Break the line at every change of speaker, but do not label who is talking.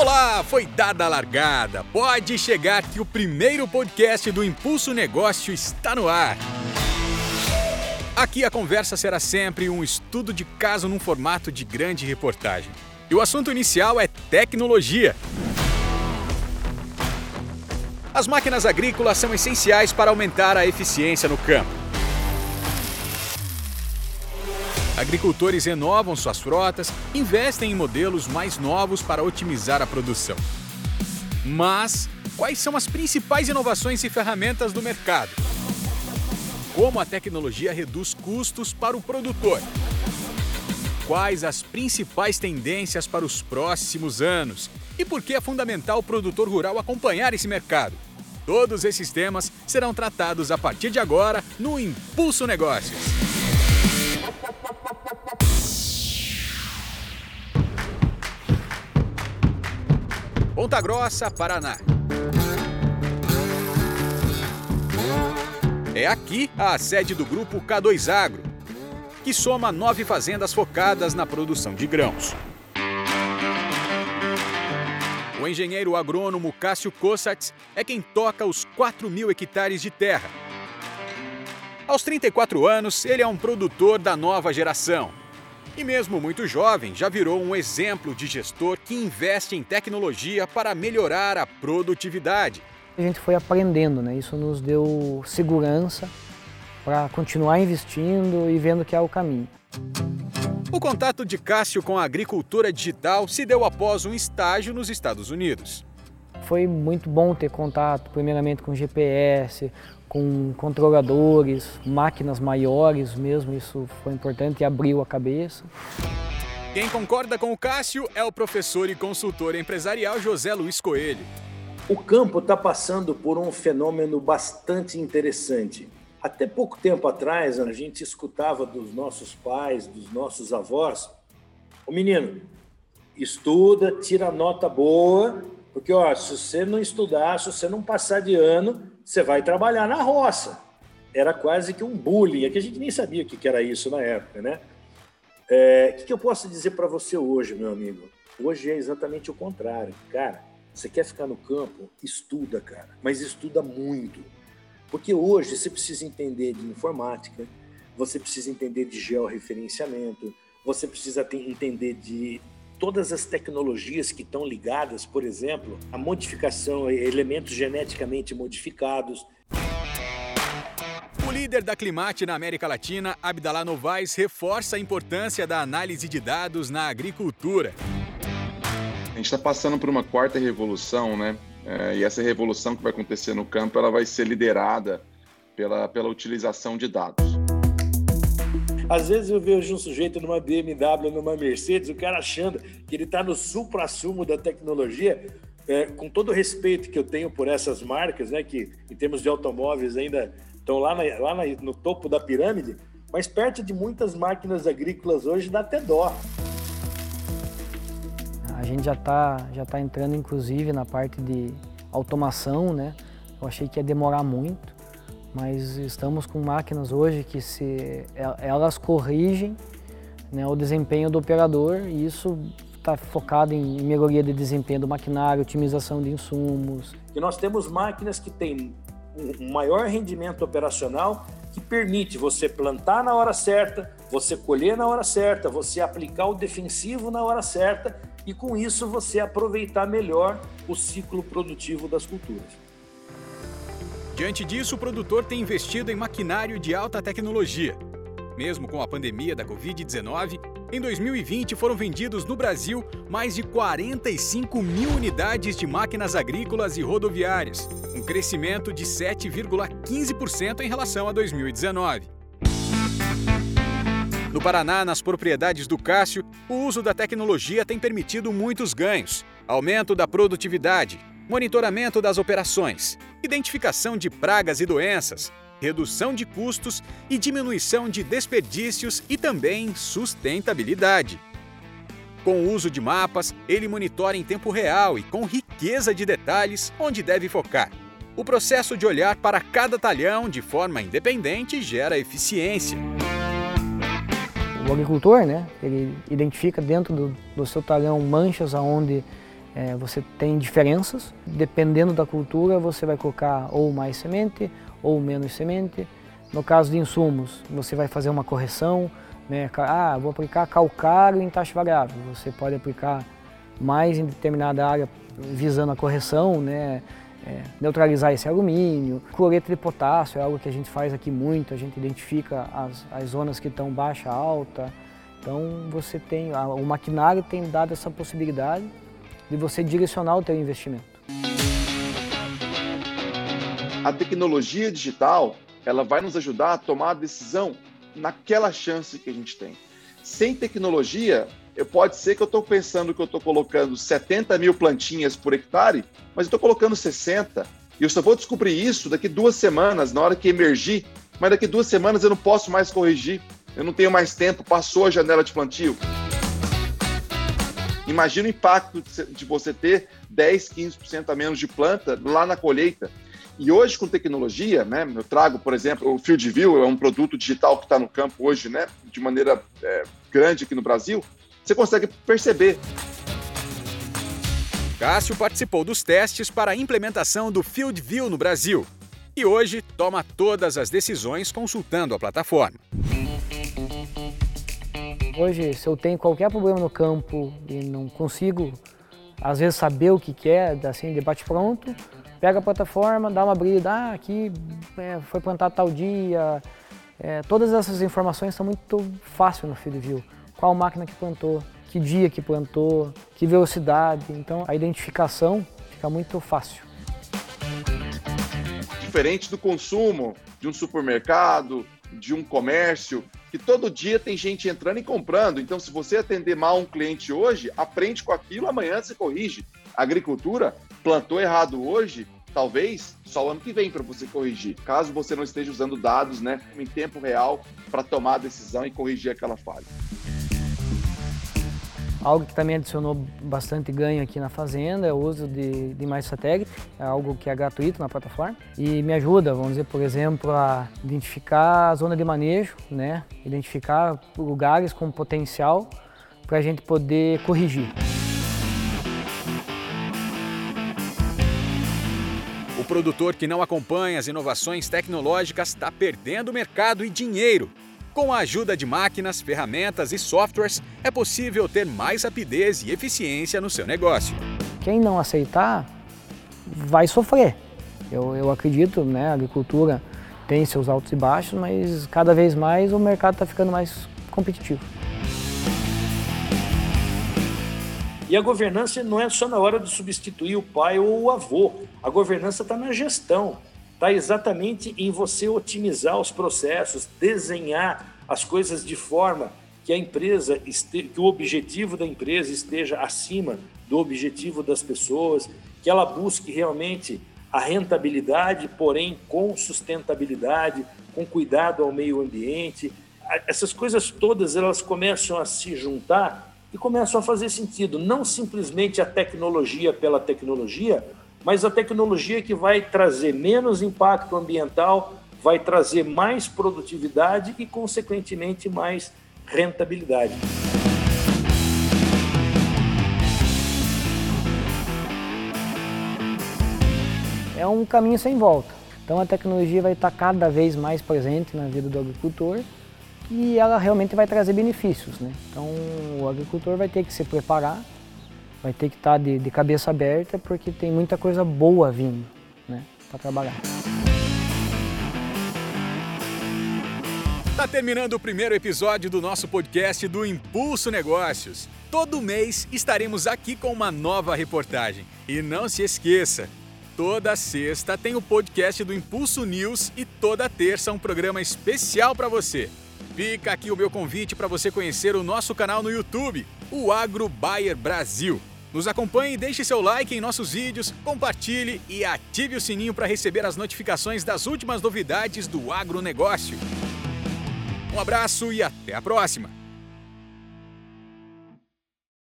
Olá, foi dada a largada. Pode chegar que o primeiro podcast do Impulso Negócio está no ar. Aqui a conversa será sempre um estudo de caso num formato de grande reportagem. E o assunto inicial é tecnologia. As máquinas agrícolas são essenciais para aumentar a eficiência no campo. Agricultores renovam suas frotas, investem em modelos mais novos para otimizar a produção. Mas quais são as principais inovações e ferramentas do mercado? Como a tecnologia reduz custos para o produtor? Quais as principais tendências para os próximos anos? E por que é fundamental o produtor rural acompanhar esse mercado? Todos esses temas serão tratados a partir de agora no Impulso Negócios. Ponta Grossa, Paraná. É aqui a sede do grupo K2 Agro, que soma nove fazendas focadas na produção de grãos. O engenheiro agrônomo Cássio Kossatz é quem toca os 4 mil hectares de terra. Aos 34 anos, ele é um produtor da nova geração e mesmo muito jovem, já virou um exemplo de gestor que investe em tecnologia para melhorar a produtividade.
A gente foi aprendendo, né? Isso nos deu segurança para continuar investindo e vendo que é o caminho.
O contato de Cássio com a agricultura digital se deu após um estágio nos Estados Unidos.
Foi muito bom ter contato, primeiramente com GPS, com controladores, máquinas maiores mesmo, isso foi importante e abriu a cabeça.
Quem concorda com o Cássio é o professor e consultor empresarial José Luiz Coelho.
O campo está passando por um fenômeno bastante interessante. Até pouco tempo atrás, a gente escutava dos nossos pais, dos nossos avós, o menino, estuda, tira nota boa, porque ó, se você não estudar, se você não passar de ano, você vai trabalhar na roça. Era quase que um bullying, é que a gente nem sabia o que era isso na época, né? É, o que eu posso dizer para você hoje, meu amigo? Hoje é exatamente o contrário. Cara, você quer ficar no campo? Estuda, cara. Mas estuda muito. Porque hoje você precisa entender de informática, você precisa entender de georreferenciamento, você precisa entender de todas as tecnologias que estão ligadas, por exemplo, à modificação, elementos geneticamente modificados.
O líder da Climate na América Latina, Abdallah Novaes, reforça a importância da análise de dados na agricultura.
A gente está passando por uma quarta revolução, né? É, e essa revolução que vai acontecer no campo, ela vai ser liderada pela, pela utilização de dados.
Às vezes eu vejo um sujeito numa BMW, numa Mercedes, o cara achando que ele está no supra-sumo da tecnologia, é, com todo o respeito que eu tenho por essas marcas, né, que em termos de automóveis ainda estão lá, na, lá na, no topo da pirâmide, mas perto de muitas máquinas agrícolas hoje dá até dó.
A gente já está já tá entrando, inclusive, na parte de automação, né? Eu achei que ia demorar muito mas estamos com máquinas hoje que se elas corrigem né, o desempenho do operador e isso está focado em melhoria de desempenho do maquinário, otimização de insumos.
E nós temos máquinas que têm um maior rendimento operacional que permite você plantar na hora certa, você colher na hora certa, você aplicar o defensivo na hora certa e com isso você aproveitar melhor o ciclo produtivo das culturas.
Diante disso, o produtor tem investido em maquinário de alta tecnologia. Mesmo com a pandemia da Covid-19, em 2020 foram vendidos no Brasil mais de 45 mil unidades de máquinas agrícolas e rodoviárias, um crescimento de 7,15% em relação a 2019. No Paraná, nas propriedades do Cássio, o uso da tecnologia tem permitido muitos ganhos: aumento da produtividade, monitoramento das operações, identificação de pragas e doenças, redução de custos e diminuição de desperdícios e também sustentabilidade. Com o uso de mapas, ele monitora em tempo real e com riqueza de detalhes onde deve focar. O processo de olhar para cada talhão de forma independente gera eficiência.
O agricultor, né, ele identifica dentro do, do seu talhão manchas aonde É, você tem diferenças, dependendo da cultura você vai colocar ou mais semente ou menos semente. No caso de insumos, você vai fazer uma correção, né? ah, vou aplicar calcário em taxa variável, você pode aplicar mais em determinada área visando a correção, né? É, neutralizar esse alumínio. Cloreto de potássio é algo que a gente faz aqui muito, a gente identifica as, as zonas que estão baixa, alta. Então você tem, a, o maquinário tem dado essa possibilidade de você direcionar o teu investimento.
A tecnologia digital, ela vai nos ajudar a tomar a decisão naquela chance que a gente tem. Sem tecnologia, pode ser que eu estou pensando que eu estou colocando 70 mil plantinhas por hectare, mas eu estou colocando 60. E eu só vou descobrir isso daqui duas semanas, na hora que emergir. Mas daqui duas semanas eu não posso mais corrigir. Eu não tenho mais tempo, passou a janela de plantio. Imagina o impacto de você ter 10, 15% a menos de planta lá na colheita. E hoje, com tecnologia, né, eu trago, por exemplo, o Field View, é um produto digital que está no campo hoje, né, de maneira é, grande aqui no Brasil você consegue perceber.
Cássio participou dos testes para a implementação do Field View no Brasil e hoje toma todas as decisões consultando a plataforma.
Hoje, se eu tenho qualquer problema no campo e não consigo, às vezes, saber o que, é, assim, debate pronto, pega a plataforma, dá uma brida, ah, aqui é, foi plantado tal dia. É, todas essas informações são muito fáceis no Field View qual máquina que plantou, que dia que plantou, que velocidade. Então a identificação fica muito fácil.
Diferente do consumo de um supermercado, de um comércio, que todo dia tem gente entrando e comprando. Então, se você atender mal um cliente hoje, aprende com aquilo, amanhã você corrige. A agricultura plantou errado hoje, talvez só o ano que vem para você corrigir, caso você não esteja usando dados né, em tempo real para tomar a decisão e corrigir aquela falha.
Algo que também adicionou bastante ganho aqui na fazenda é o uso de, de imagem satélite, é algo que é gratuito na plataforma e me ajuda, vamos dizer, por exemplo, a identificar a zona de manejo, né? identificar lugares com potencial para a gente poder corrigir.
O produtor que não acompanha as inovações tecnológicas está perdendo mercado e dinheiro com a ajuda de máquinas, ferramentas e softwares, é possível ter mais rapidez e eficiência no seu negócio.
Quem não aceitar vai sofrer. Eu, eu acredito, né, a agricultura tem seus altos e baixos, mas cada vez mais o mercado está ficando mais competitivo.
E a governança não é só na hora de substituir o pai ou o avô. A governança está na gestão está exatamente em você otimizar os processos, desenhar as coisas de forma que a empresa, que o objetivo da empresa esteja acima do objetivo das pessoas, que ela busque realmente a rentabilidade, porém com sustentabilidade, com cuidado ao meio ambiente. Essas coisas todas elas começam a se juntar e começam a fazer sentido, não simplesmente a tecnologia pela tecnologia, mas a tecnologia que vai trazer menos impacto ambiental, vai trazer mais produtividade e, consequentemente, mais rentabilidade.
É um caminho sem volta. Então a tecnologia vai estar cada vez mais presente na vida do agricultor e ela realmente vai trazer benefícios. Né? Então o agricultor vai ter que se preparar vai ter que estar tá de, de cabeça aberta porque tem muita coisa boa vindo né, para trabalhar.
Está terminando o primeiro episódio do nosso podcast do Impulso Negócios. Todo mês estaremos aqui com uma nova reportagem. E não se esqueça, toda sexta tem o podcast do Impulso News e toda terça um programa especial para você. Fica aqui o meu convite para você conhecer o nosso canal no YouTube, o Agro Bayer Brasil. Nos acompanhe, deixe seu like em nossos vídeos, compartilhe e ative o sininho para receber as notificações das últimas novidades do agronegócio. Um abraço e até a próxima!